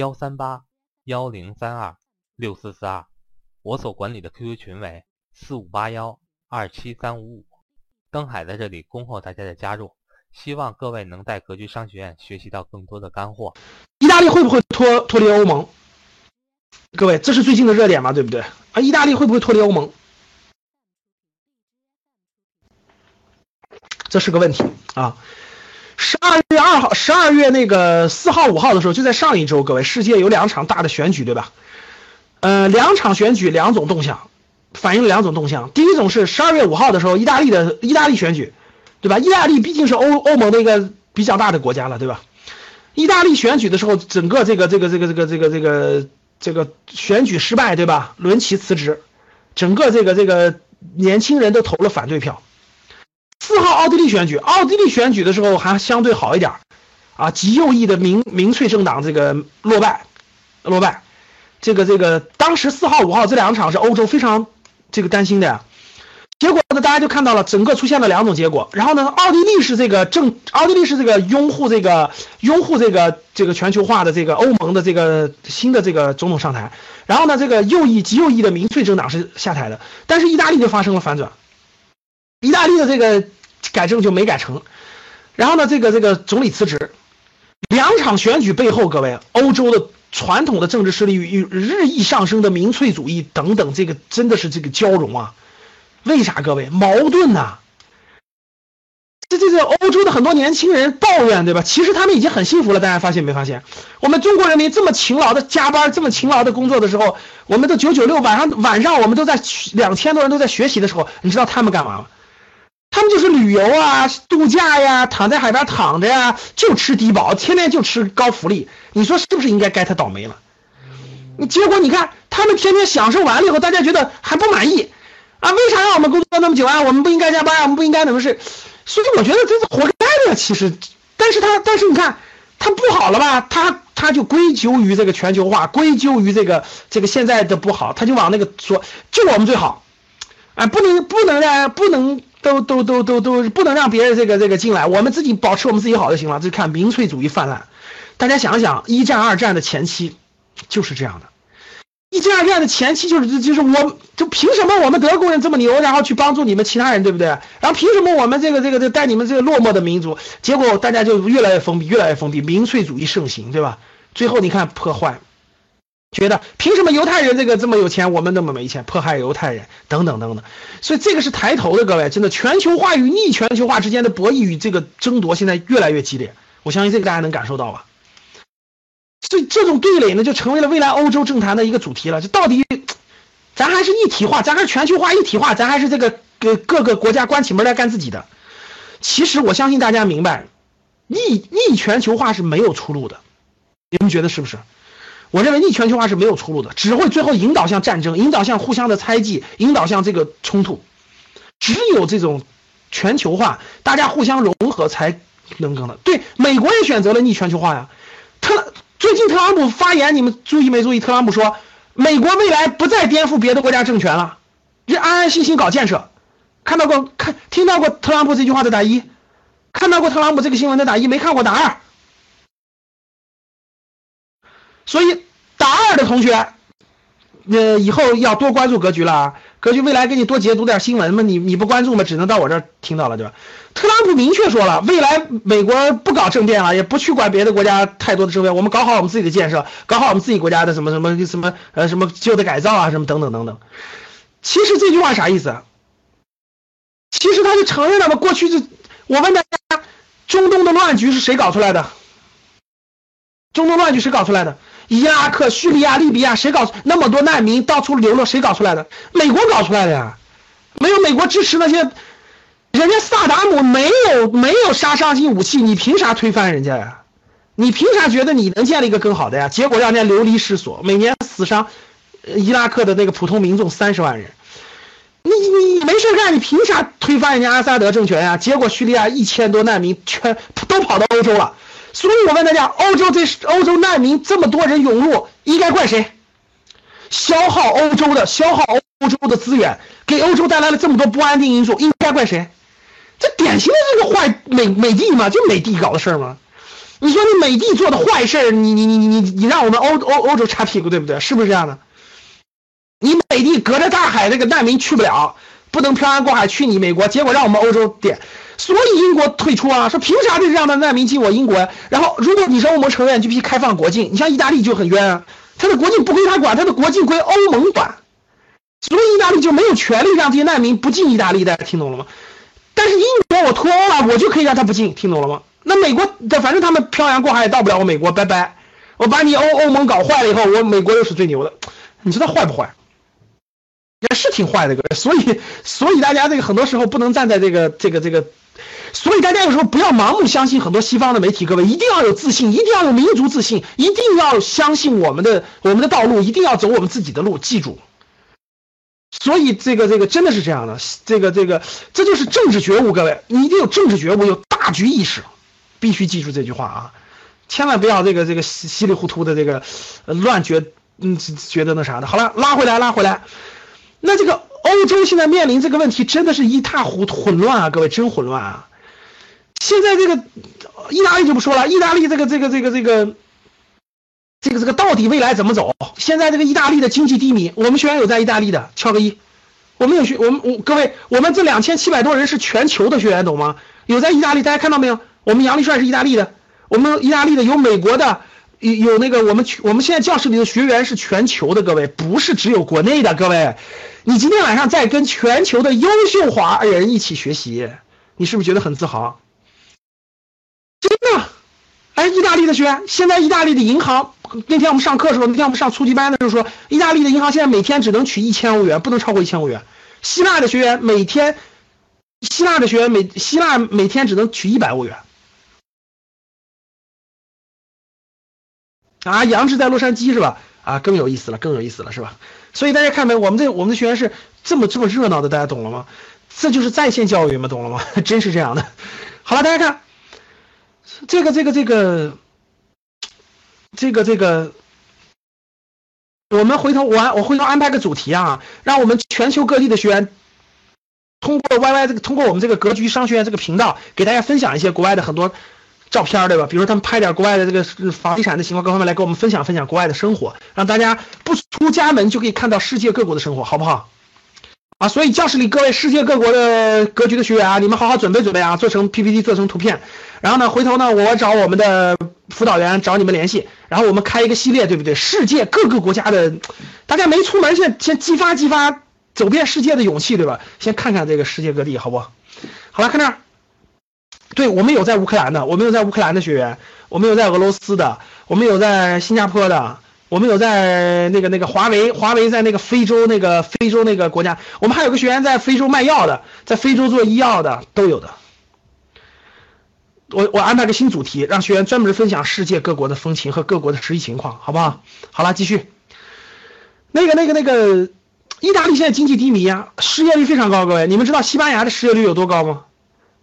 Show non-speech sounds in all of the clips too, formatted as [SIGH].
幺三八幺零三二六四四二，我所管理的 QQ 群为四五八幺二七三五五。登海在这里恭候大家的加入，希望各位能在格局商学院学习到更多的干货。意大利会不会脱脱离欧盟？各位，这是最近的热点嘛，对不对？啊，意大利会不会脱离欧盟？这是个问题啊。十二月二号，十二月那个四号、五号的时候，就在上一周，各位，世界有两场大的选举，对吧？呃，两场选举，两种动向，反映了两种动向。第一种是十二月五号的时候，意大利的意大利选举，对吧？意大利毕竟是欧欧盟的一个比较大的国家了，对吧？意大利选举的时候，整个这个这个这个这个这个这个这个选举失败，对吧？伦齐辞职，整个这个这个年轻人都投了反对票。四号奥地利选举，奥地利选举的时候还相对好一点啊，极右翼的民民粹政党这个落败，落败，这个这个当时四号五号这两场是欧洲非常这个担心的呀，结果呢大家就看到了整个出现了两种结果，然后呢奥地利是这个政，奥地利是这个拥护这个拥护这个这个全球化的这个欧盟的这个新的这个总统上台，然后呢这个右翼极右翼的民粹政党是下台的，但是意大利就发生了反转，意大利的这个。改正就没改成，然后呢，这个这个总理辞职，两场选举背后，各位，欧洲的传统的政治势力与日益上升的民粹主义等等，这个真的是这个交融啊？为啥？各位，矛盾呐！这这这，欧洲的很多年轻人抱怨，对吧？其实他们已经很幸福了，大家发现没发现？我们中国人民这么勤劳的加班，这么勤劳的工作的时候，我们都九九六，晚上晚上我们都在两千多人都在学习的时候，你知道他们干嘛吗？他们就是旅游啊、度假呀，躺在海边躺着呀，就吃低保，天天就吃高福利。你说是不是应该该他倒霉了？你结果你看，他们天天享受完了以后，大家觉得还不满意啊？为啥让我们工作那么久啊？我们不应该加班啊？我们不应该怎么是？所以我觉得这是活该的。其实，但是他但是你看，他不好了吧？他他就归咎于这个全球化，归咎于这个这个现在的不好，他就往那个说，就我们最好，哎，不能不能让不能。都都都都都不能让别人这个这个进来，我们自己保持我们自己好就行了。就看民粹主义泛滥，大家想想，一战、二战的前期就是这样的。一战、二战的前期就是就是我就凭什么我们德国人这么牛，然后去帮助你们其他人，对不对？然后凭什么我们这个这个这个带你们这个落寞的民族？结果大家就越来越封闭，越来越封闭，民粹主义盛行，对吧？最后你看破坏。觉得凭什么犹太人这个这么有钱，我们那么没钱，迫害犹太人等等等等，所以这个是抬头的，各位，真的全球化与逆全球化之间的博弈与这个争夺现在越来越激烈，我相信这个大家能感受到吧？所以这种对垒呢，就成为了未来欧洲政坛的一个主题了。就到底，咱还是一体化，咱还是全球化一体化，咱还是这个各各个国家关起门来干自己的？其实我相信大家明白，逆逆全球化是没有出路的，你们觉得是不是？我认为逆全球化是没有出路的，只会最后引导向战争，引导向互相的猜忌，引导向这个冲突。只有这种全球化，大家互相融合才能更的。对，美国也选择了逆全球化呀。特最近特朗普发言，你们注意没注意？特朗普说，美国未来不再颠覆别的国家政权了，就安安心心搞建设。看到过看听到过特朗普这句话的打一，看到过特朗普这个新闻的打一，没看过打二。所以，大二的同学，呃，以后要多关注格局了。格局未来给你多解读点新闻嘛，你你不关注嘛，只能到我这听到了，对吧？特朗普明确说了，未来美国不搞政变了，也不去管别的国家太多的政变，我们搞好我们自己的建设，搞好我们自己国家的什么什么什么呃什么旧的改造啊，什么等等等等。其实这句话啥意思？其实他就承认了嘛，过去就，我问大家，中东的乱局是谁搞出来的？中东乱局谁搞出来的？伊拉克、叙利亚、利比亚，谁搞那么多难民到处流落？谁搞出来的？美国搞出来的呀！没有美国支持那些，人家萨达姆没有没有杀伤性武器，你凭啥推翻人家呀？你凭啥觉得你能建立一个更好的呀？结果让人家流离失所，每年死伤伊拉克的那个普通民众三十万人。你你没事干，你凭啥推翻人家阿萨德政权呀？结果叙利亚一千多难民全都跑到欧洲了。所以我问大家，欧洲这欧洲难民这么多人涌入，应该怪谁？消耗欧洲的消耗欧洲的资源，给欧洲带来了这么多不安定因素，应该怪谁？这典型的这个坏美美帝嘛，就美帝搞的事儿嘛。你说你美帝做的坏事你你你你你你让我们欧欧欧洲擦屁股，对不对？是不是这样的？你美帝隔着大海，那个难民去不了，不能漂洋过海去你美国，结果让我们欧洲点，所以英国退出啊，说凭啥就让他难民进我英国呀？然后如果你说欧盟成员，就必须开放国境。你像意大利就很冤啊，他的国境不归他管，他的国境归欧盟管，所以意大利就没有权利让这些难民不进意大利的，听懂了吗？但是英国我脱欧了，我就可以让他不进，听懂了吗？那美国的反正他们漂洋过海也到不了我美国，拜拜，我把你欧欧盟搞坏了以后，我美国又是最牛的，你说他坏不坏？也是挺坏的，各位，所以所以大家这个很多时候不能站在这个这个这个，所以大家有时候不要盲目相信很多西方的媒体，各位一定要有自信，一定要有民族自信，一定要相信我们的我们的道路，一定要走我们自己的路，记住。所以这个这个真的是这样的，这个这个这就是政治觉悟，各位，你一定有政治觉悟，有大局意识，必须记住这句话啊，千万不要这个这个稀稀里糊涂的这个乱觉嗯觉得那啥的。好了，拉回来拉回来。那这个欧洲现在面临这个问题，真的是一塌糊涂混乱啊！各位，真混乱啊！现在这个意大利就不说了，意大利这个这个这个这个这个这个到底未来怎么走？现在这个意大利的经济低迷，我们学员有在意大利的，敲个一。我们有学，我们我各位，我们这两千七百多人是全球的学员，懂吗？有在意大利，大家看到没有？我们杨立帅是意大利的，我们意大利的有美国的，有有那个我们我们现在教室里的学员是全球的，各位不是只有国内的，各位。你今天晚上在跟全球的优秀华人一起学习，你是不是觉得很自豪？真的，哎，意大利的学员，现在意大利的银行，那天我们上课的时候，那天我们上初级班的时候说，意大利的银行现在每天只能取一千欧元，不能超过一千欧元。希腊的学员每天，希腊的学员每希腊每天只能取一百欧元。啊，杨志在洛杉矶是吧？啊，更有意思了，更有意思了，是吧？所以大家看没，我们这我们的学员是这么这么热闹的，大家懂了吗？这就是在线教育嘛，懂了吗？[LAUGHS] 真是这样的。好了，大家看，这个这个这个这个这个，我们回头我我回头安排个主题啊，让我们全球各地的学员通过 YY 这个通过我们这个格局商学院这个频道，给大家分享一些国外的很多。照片对吧？比如说他们拍点国外的这个房地产的情况，各方面来跟我们分享分享国外的生活，让大家不出家门就可以看到世界各国的生活，好不好？啊，所以教室里各位世界各国的格局的学员啊，你们好好准备准备啊，做成 PPT，做成图片，然后呢，回头呢，我找我们的辅导员找你们联系，然后我们开一个系列，对不对？世界各个国家的，大家没出门先先激发激发走遍世界的勇气，对吧？先看看这个世界各地，好不？好了，看这儿。对我们有在乌克兰的，我们有在乌克兰的学员，我们有在俄罗斯的，我们有在新加坡的，我们有在那个那个华为，华为在那个非洲那个非洲那个国家，我们还有个学员在非洲卖药的，在非洲做医药的都有的。我我安排个新主题，让学员专门分享世界各国的风情和各国的实际情况，好不好？好了，继续。那个那个那个，意大利现在经济低迷啊，失业率非常高，各位，你们知道西班牙的失业率有多高吗？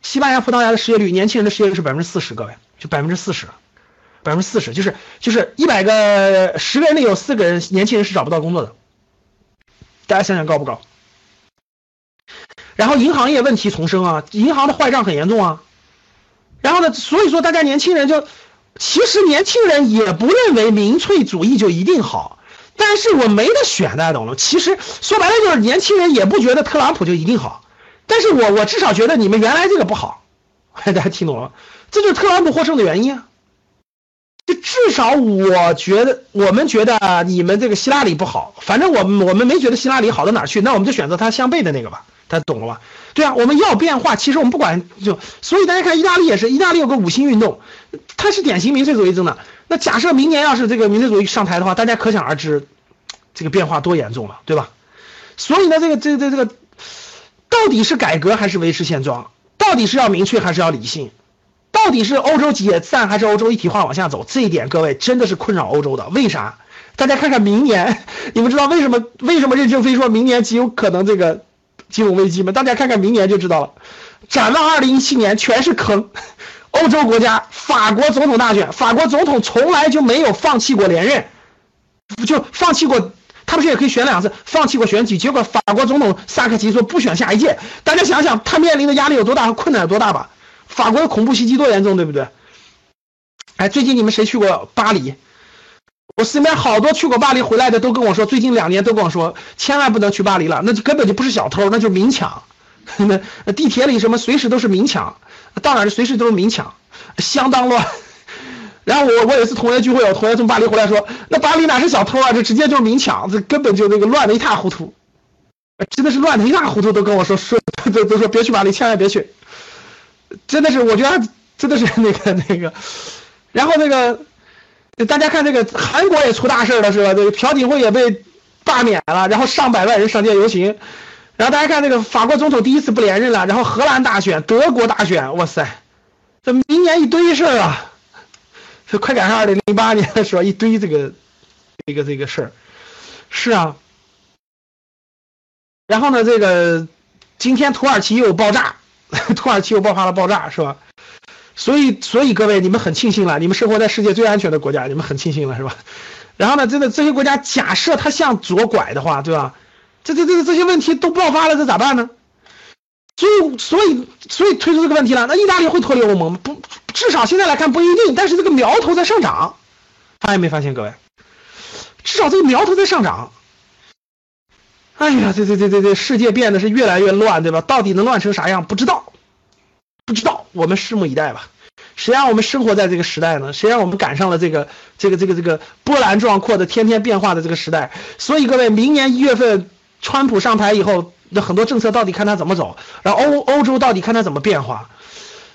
西班牙、葡萄牙的失业率，年轻人的失业率是百分之四十，各位，就百分之四十，百分之四十，就是就是一百个十个人里有四个人年轻人是找不到工作的，大家想想高不高？然后银行业问题丛生啊，银行的坏账很严重啊，然后呢，所以说大家年轻人就，其实年轻人也不认为民粹主义就一定好，但是我没得选，大家懂了？其实说白了就是年轻人也不觉得特朗普就一定好。但是我我至少觉得你们原来这个不好，[LAUGHS] 大家听懂了吗？这就是特朗普获胜的原因啊！就至少我觉得，我们觉得你们这个希拉里不好，反正我们我们没觉得希拉里好到哪去，那我们就选择他相悖的那个吧，他懂了吧？对啊，我们要变化，其实我们不管就，所以大家看意大利也是，意大利有个五星运动，它是典型民粹主义政党。那假设明年要是这个民粹主义上台的话，大家可想而知，这个变化多严重了，对吧？所以呢，这个这这这个。到底是改革还是维持现状？到底是要明确还是要理性？到底是欧洲解散还是欧洲一体化往下走？这一点各位真的是困扰欧洲的。为啥？大家看看明年，[LAUGHS] 你们知道为什么为什么任正非说明年极有可能这个金融危机吗？大家看看明年就知道了。展望二零一七年全是坑。欧洲国家，法国总统大选，法国总统从来就没有放弃过连任，就放弃过，他不是也可以选两次，放弃过选举，结果法国总统萨科齐说不选下一届。大家想想，他面临的压力有多大和困难有多大吧？法国的恐怖袭击多严重，对不对？哎，最近你们谁去过巴黎？我身边好多去过巴黎回来的都跟我说，最近两年都跟我说，千万不能去巴黎了，那就根本就不是小偷，那就是明抢。[LAUGHS] 那地铁里什么随时都是明抢，到哪儿随时都是明抢，相当乱。然后我我有一次同学聚会，我同学从巴黎回来说，那巴黎哪是小偷啊，这直接就是明抢，这根本就那个乱的一塌糊涂，真的是乱的一塌糊涂，都跟我说说都都说别去巴黎，千万别去。真的是，我觉得真的是 [LAUGHS] 那个那个。然后那个大家看这个韩国也出大事了是吧？这个朴槿惠也被罢免了，然后上百万人上街游行。然后大家看那个法国总统第一次不连任了，然后荷兰大选、德国大选，哇塞，这明年一堆事儿啊，这快赶上二零零八年的时候一堆这个这个这个事儿，是啊。然后呢，这个今天土耳其又爆炸，土耳其又爆发了爆炸，是吧？所以所以各位你们很庆幸了，你们生活在世界最安全的国家，你们很庆幸了，是吧？然后呢，真的这些国家假设它向左拐的话，对吧？这这这这些问题都爆发了，这咋办呢？所以所以所以推出这个问题了。那意大利会脱离欧盟吗？不，至少现在来看不一定。但是这个苗头在上涨，发现没发现各位？至少这个苗头在上涨。哎呀，这这这这这世界变得是越来越乱，对吧？到底能乱成啥样？不知道，不知道，我们拭目以待吧。谁让我们生活在这个时代呢？谁让我们赶上了这个这个这个这个波澜壮阔的、天天变化的这个时代？所以各位，明年一月份。川普上台以后，那很多政策到底看他怎么走，然后欧欧洲到底看他怎么变化。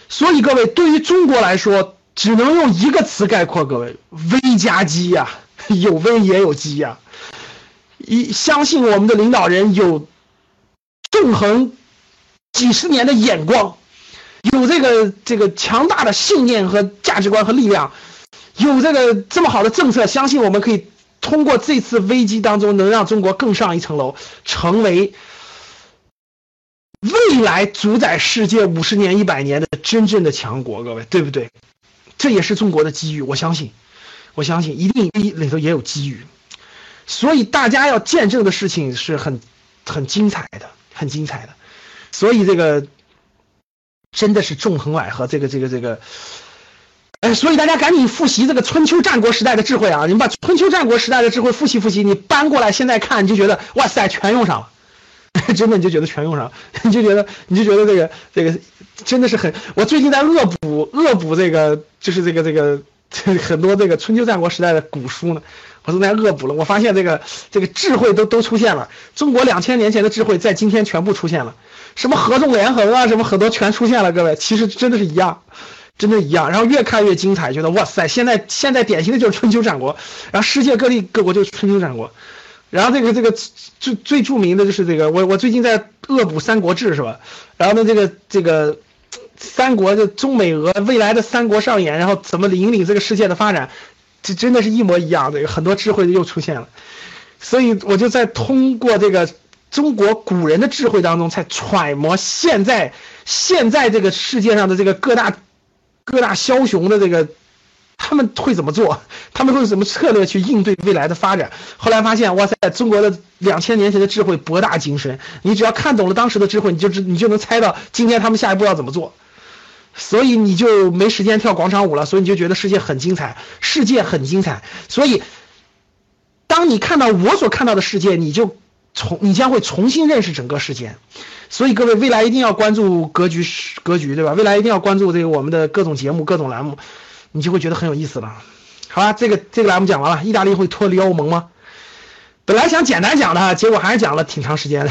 所以各位，对于中国来说，只能用一个词概括：各位，危加机呀，有危也有机呀。一相信我们的领导人有纵横几十年的眼光，有这个这个强大的信念和价值观和力量，有这个这么好的政策，相信我们可以。通过这次危机当中，能让中国更上一层楼，成为未来主宰世界五十年、一百年的真正的强国，各位，对不对？这也是中国的机遇，我相信，我相信一定里头也有机遇。所以大家要见证的事情是很很精彩的，很精彩的。所以这个真的是纵横捭阖，这个这个这个。哎，所以大家赶紧复习这个春秋战国时代的智慧啊！你们把春秋战国时代的智慧复习复习，你搬过来现在看，你就觉得哇塞，全用上了，[LAUGHS] 真的你就觉得全用上了，你就觉得你就觉得这个这个真的是很。我最近在恶补恶补这个，就是这个这个这 [LAUGHS] 很多这个春秋战国时代的古书呢，我正在恶补了。我发现这个这个智慧都都出现了，中国两千年前的智慧在今天全部出现了，什么合纵连横啊，什么很多全出现了，各位，其实真的是一样。真的一样，然后越看越精彩，觉得哇塞，现在现在典型的就是春秋战国，然后世界各地各国就是春秋战国，然后这个这个最最著名的就是这个，我我最近在恶补《三国志》是吧？然后呢，这个这个三国的中美俄未来的三国上演，然后怎么引领这个世界的发展，这真的是一模一样的，很多智慧又出现了，所以我就在通过这个中国古人的智慧当中，才揣摩现在现在这个世界上的这个各大。各大枭雄的这个，他们会怎么做？他们会用什么策略去应对未来的发展？后来发现，哇塞，中国的两千年前的智慧博大精深。你只要看懂了当时的智慧，你就知你就能猜到今天他们下一步要怎么做。所以你就没时间跳广场舞了。所以你就觉得世界很精彩，世界很精彩。所以，当你看到我所看到的世界，你就重你将会重新认识整个世界。所以各位，未来一定要关注格局，格局对吧？未来一定要关注这个我们的各种节目、各种栏目，你就会觉得很有意思了。好吧，这个这个栏目讲完了。意大利会脱离欧盟吗？本来想简单讲的，结果还是讲了挺长时间的。